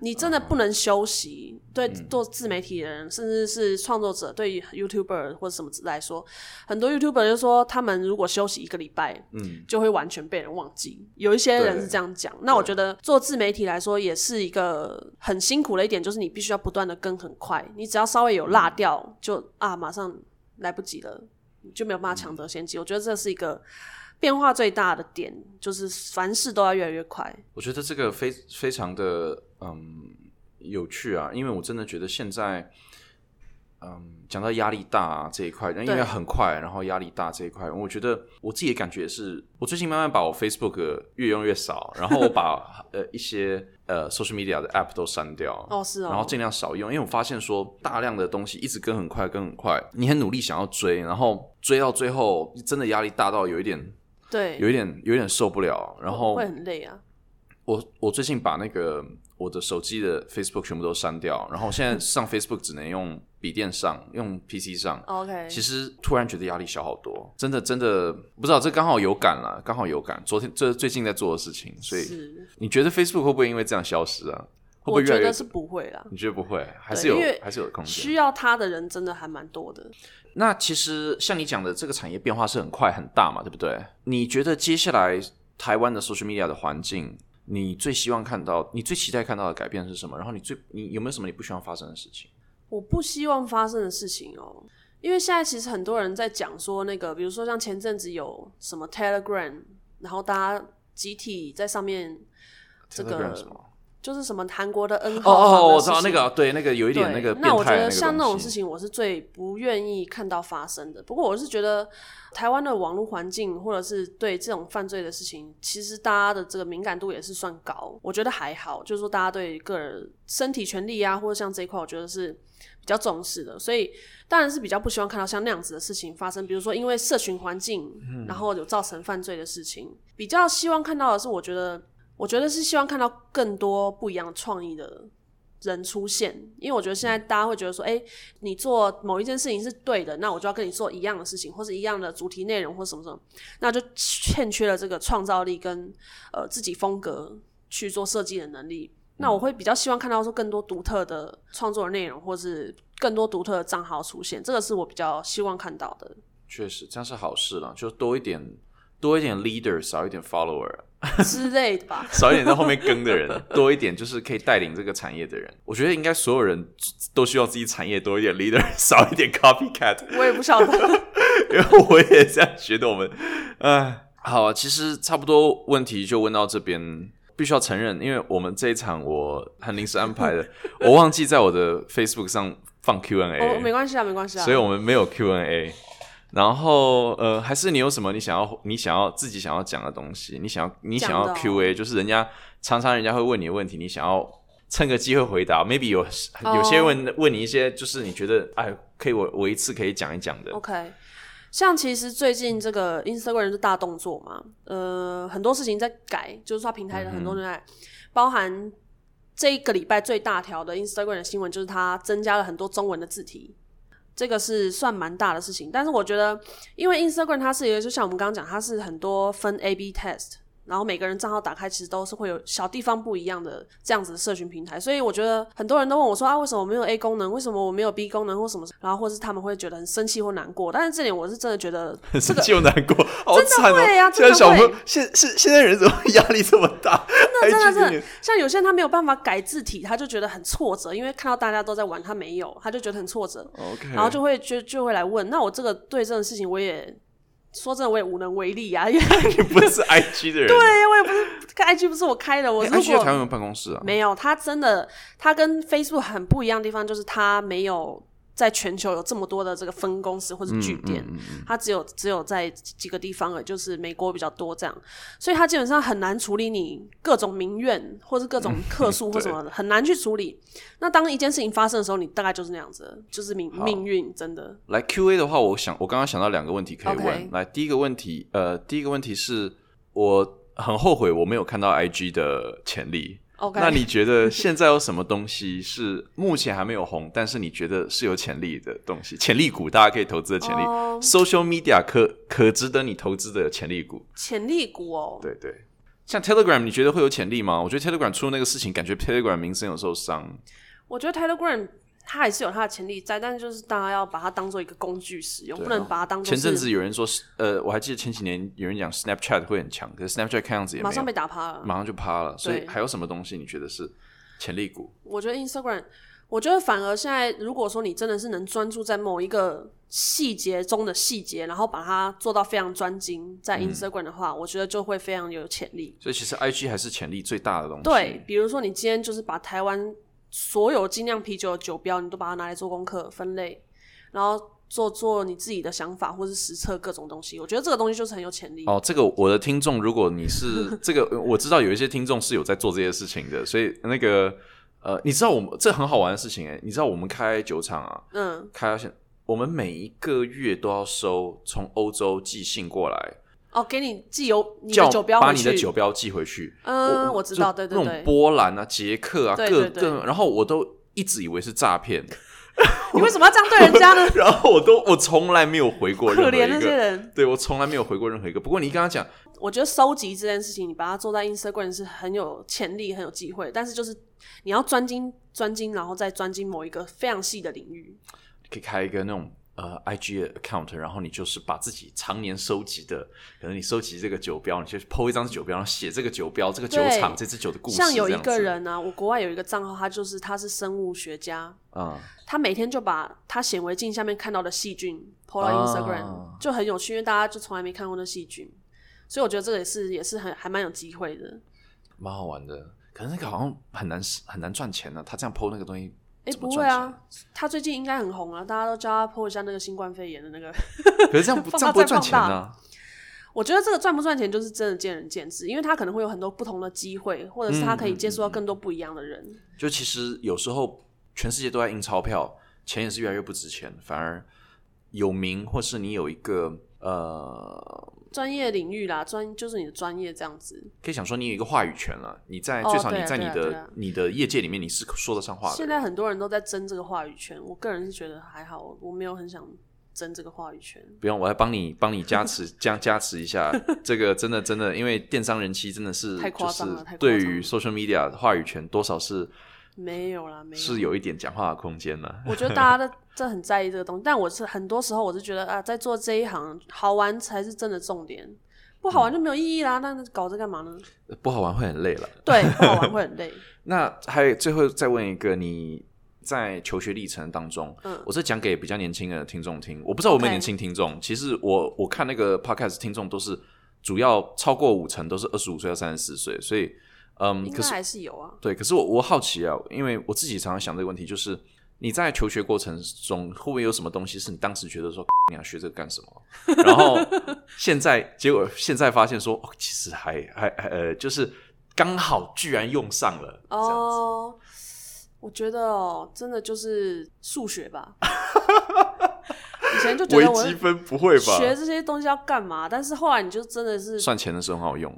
你真的不能休息。对做自媒体的人，甚至是创作者，对于 YouTuber 或者什么来说，很多 YouTuber 就说他们如果休息一个礼拜，嗯，就会完全被人忘记。有一些人是这样讲，那我觉得做自媒体来说也是一个很辛苦的一点，就是你必须要不断的跟很快，你只要稍微有落掉，就啊马上来不及了，就没有办法抢得先机。我觉得这是一个变化最大的点，就是凡事都要越来越快。我觉得这个非非常的嗯有趣啊，因为我真的觉得现在，嗯，讲到压力大、啊、这一块，因为很快，然后压力大这一块，我觉得我自己的感觉是，我最近慢慢把我 Facebook 越用越少，然后我把 呃一些呃 social media 的 app 都删掉，哦，是哦，然后尽量少用，因为我发现说大量的东西一直跟很快，跟很快，你很努力想要追，然后追到最后真的压力大到有一点，对，有一点，有一点受不了，然后会很累啊。我我最近把那个我的手机的 Facebook 全部都删掉，然后现在上 Facebook 只能用笔电上，用 PC 上。OK，其实突然觉得压力小好多，真的真的不知道，这刚好有感了，刚好有感。昨天这最近在做的事情，所以，你觉得 Facebook 会不会因为这样消失啊？会不我会越来越觉得？是不会啦。你觉得不会？还是有还是有空间需？要它的人真的还蛮多的。那其实像你讲的，这个产业变化是很快很大嘛，对不对？你觉得接下来台湾的 social media 的环境，你最希望看到、你最期待看到的改变是什么？然后你最你有没有什么你不希望发生的事情？我不希望发生的事情哦，因为现在其实很多人在讲说那个，比如说像前阵子有什么 Telegram，然后大家集体在上面这 Telegram 个什么？就是什么韩国的 N 哦哦，我知道那个，对，那个有一点那个，那我觉得像那种事情，我是最不愿意看到发生的。不过我是觉得台湾的网络环境，或者是对这种犯罪的事情，其实大家的这个敏感度也是算高。我觉得还好，就是说大家对个人身体权利啊，或者像这一块，我觉得是比较重视的。所以当然是比较不希望看到像那样子的事情发生，比如说因为社群环境，然后有造成犯罪的事情。比较希望看到的是，我觉得，我觉得是希望看到更多不一样的创意的人出现，因为我觉得现在大家会觉得说，哎、你做某一件事情是对的，那我就要跟你做一样的事情，或是一样的主题内容，或什么什么，那就欠缺了这个创造力跟呃自己风格去做设计的能力。那我会比较希望看到说更多独特的创作的内容，或是更多独特的账号出现，这个是我比较希望看到的。确实这样是好事了，就多一点多一点 leader，少一点 follower，之类的吧。少一点在后面跟的人，多一点就是可以带领这个产业的人。我觉得应该所有人都需要自己产业多一点 leader，少一点 copycat。我也不晓得，因为我也这样觉得。我们，哎，好啊，其实差不多问题就问到这边。必须要承认，因为我们这一场我很临时安排的，我忘记在我的 Facebook 上放 Q&A，、哦，没关系啊，没关系啊。所以我们没有 Q&A。然后呃，还是你有什么你想要你想要自己想要讲的东西？你想要你想要 Q&A，就是人家常常人家会问你的问题，你想要趁个机会回答。Maybe 有有些问问你一些，就是你觉得哎，可以我我一次可以讲一讲的。OK，像其实最近这个 Instagram 是大动作嘛，呃，很多事情在改，就是说它平台的很多人在，包含这一个礼拜最大条的 Instagram 的新闻，就是它增加了很多中文的字体。这个是算蛮大的事情，但是我觉得，因为 Instagram 它是一个，就像我们刚刚讲，它是很多分 A/B test，然后每个人账号打开其实都是会有小地方不一样的这样子的社群平台，所以我觉得很多人都问我说啊，为什么我没有 A 功能？为什么我没有 B 功能或什么？然后或是他们会觉得很生气或难过，但是这点我是真的觉得 很生这个气又难过，好惨哦！现在小朋友，现现现在人怎么压力这么大？真的真的的，像有些人他没有办法改字体，他就觉得很挫折，因为看到大家都在玩，他没有，他就觉得很挫折，OK，然后就会就就会来问。那我这个对这种事情，我也说真的，我也无能为力啊，因为你 不是 IG 的人，对我也不是开 IG 不是我开的，我是如果有办公室啊？没有，他真的他跟 Facebook 很不一样的地方，就是他没有在全球有这么多的这个分公司或者据点，嗯嗯嗯它只有只有在几个地方就是美国比较多这样，所以它基本上很难处理你各种民怨或是各种客诉或什么的，很难去处理。那当一件事情发生的时候，你大概就是那样子，就是命命运真的。来 Q&A 的话，我想我刚刚想到两个问题可以问。来，第一个问题，呃，第一个问题是我很后悔我没有看到 IG 的潜力。OK，那你觉得现在有什么东西是目前还没有红，但是你觉得是有潜力的东西？潜力股，大家可以投资的潜力、哦 s o c i a l media 可可值得你投资的潜力股。潜力股哦，对对，像 Telegram，你觉得会有潜力吗？我觉得 Telegram 出那个事情，感觉 Telegram 名声有受伤。我觉得 Telegram 它还是有它的潜力在，但是就是大家要把它当做一个工具使用，不能把它当做前阵子有人说，呃，我还记得前几年有人讲 Snapchat 会很强，可是 Snapchat 看样子也没有马上被打趴了。马上就趴了。所以对还有什么东西你觉得是潜力股？我觉得 Instagram，我觉得反而现在，如果说你真的是能专注在某一个细节中的细节，然后把它做到非常专精，在嗯 Instagram 的话，我觉得就会非常有潜力。所以其实 IG 还是潜力最大的东西。对，，比如说你今天就是把台湾所有精酿啤酒的酒标，你都把它拿来做功课分类，然后做做你自己的想法或是实测各种东西，我觉得这个东西就是很有潜力。哦，这个我的听众，如果你是 这个，我知道有一些听众是有在做这些事情的，所以那个呃，你知道我们这很好玩的事情哎，你知道我们开酒厂啊，嗯，开到现，我们每一个月都要收从欧洲寄信过来，哦，给你寄邮你的酒标把你，的酒标寄回去。嗯，我知道，对对那种对对。波兰啊、捷克啊，各对对对各，然后我都一直以为是诈骗，你为什么要这样对人家呢？然后我都我从来没有回过任何可怜那一个，些人。对我从来没有回过任何一个。不过你刚刚讲，我觉得收集这件事情，你把它做在 Instagram 是很有潜力、很有机会，但是就是你要专精、专精，然后再专精某一个非常细的领域。可以开一个那种呃 IG 的 account，然后你就是把自己常年收集的，可能你收集这个酒标，你就 PO 一张酒标，然后写这个酒标、这个酒厂、这支酒的故事。像有一个人呢、我国外有一个账号，他就是他是生物学家，嗯，他每天就把他显微镜下面看到的细菌 PO 到啊 Instagram，、就很有趣，因为大家就从来没看过那细菌，所以我觉得这个也是也是很还蛮有机会的。蛮好玩的。可是那个好像很难很难赚钱呢、他这样剖那个东西，哎、怎么赚不会啊，他最近应该很红啊，大家都叫他 po 一下那个新冠肺炎的那个。可是这样不 放这样不会赚大再放大钱呢、我觉得这个赚不赚钱就是真的见仁见智，因为他可能会有很多不同的机会，或者是他可以接触到更多不一样的人。就其实有时候全世界都在印钞票，钱也是越来越不值钱，反而有名或是你有一个呃，专业领域啦，专就是你的专业这样子。可以想说你有一个话语权了，你在、哦最少你在你的、对啊啊你的业界里面你是说得上话的。现在很多人都在争这个话语权，我个人是觉得还好，我没有很想争这个话语权。不用，我来帮你帮你加持 加加持一下，这个真的真的，因为电商人气真的是太夸就是张了太对于 social media 的话语权多少是没有啦，没有。是有一点讲话的空间了。我觉得大家的这很在意这个东西，但我是很多时候我是觉得啊，在做这一行好玩才是真的重点，不好玩就没有意义啦。那搞这干嘛呢？不好玩会很累了。对，不好玩 会很累。那还有最后再问一个，你在求学历程当中，嗯我是讲给比较年轻的听众听，我不知道有没有年轻听众。其实我我看那个 podcast 听众都是主要超过五成都是二十五岁到三十四岁，所以嗯，可是还是有啊。对，可是我我好奇啊，因为我自己常常想这个问题，就是你在求学过程中会不会有什么东西是你当时觉得说 你要学这个干什么？然后现在结果现在发现说，哦，其实还还还呃，就是刚好居然用上了。哦，我觉得哦，真的就是数学吧。以前就觉得我积分不会吧？学这些东西要干嘛，但是后来你就真的是算钱的时候很好用。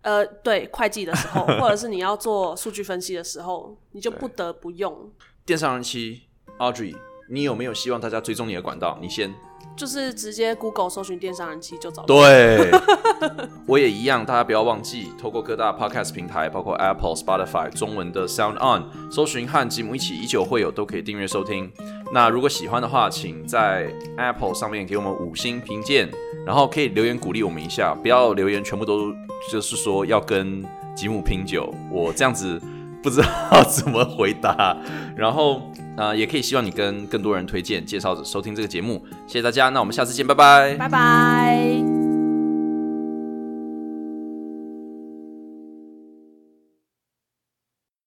呃，对会计的时候，或者是你要做数据分析的时候，你就不得不用。电商人妻 Audrey，你有没有希望大家追踪你的管道？你先。就是直接 Google 搜寻电商人气就找到。对，我也一样，大家不要忘记，透过各大 podcast 平台，包括 Apple、Spotify、中文的 Sound On，搜寻和吉姆一起以酒会友都可以订阅收听。那如果喜欢的话，请在 Apple 上面给我们五星评鉴，然后可以留言鼓励我们一下，不要留言全部都就是说要跟吉姆拼酒，我这样子不知道怎么回答。然后呃，也可以希望你跟更多人推荐、介绍收听这个节目，谢谢大家，那我们下次见，拜拜。拜拜。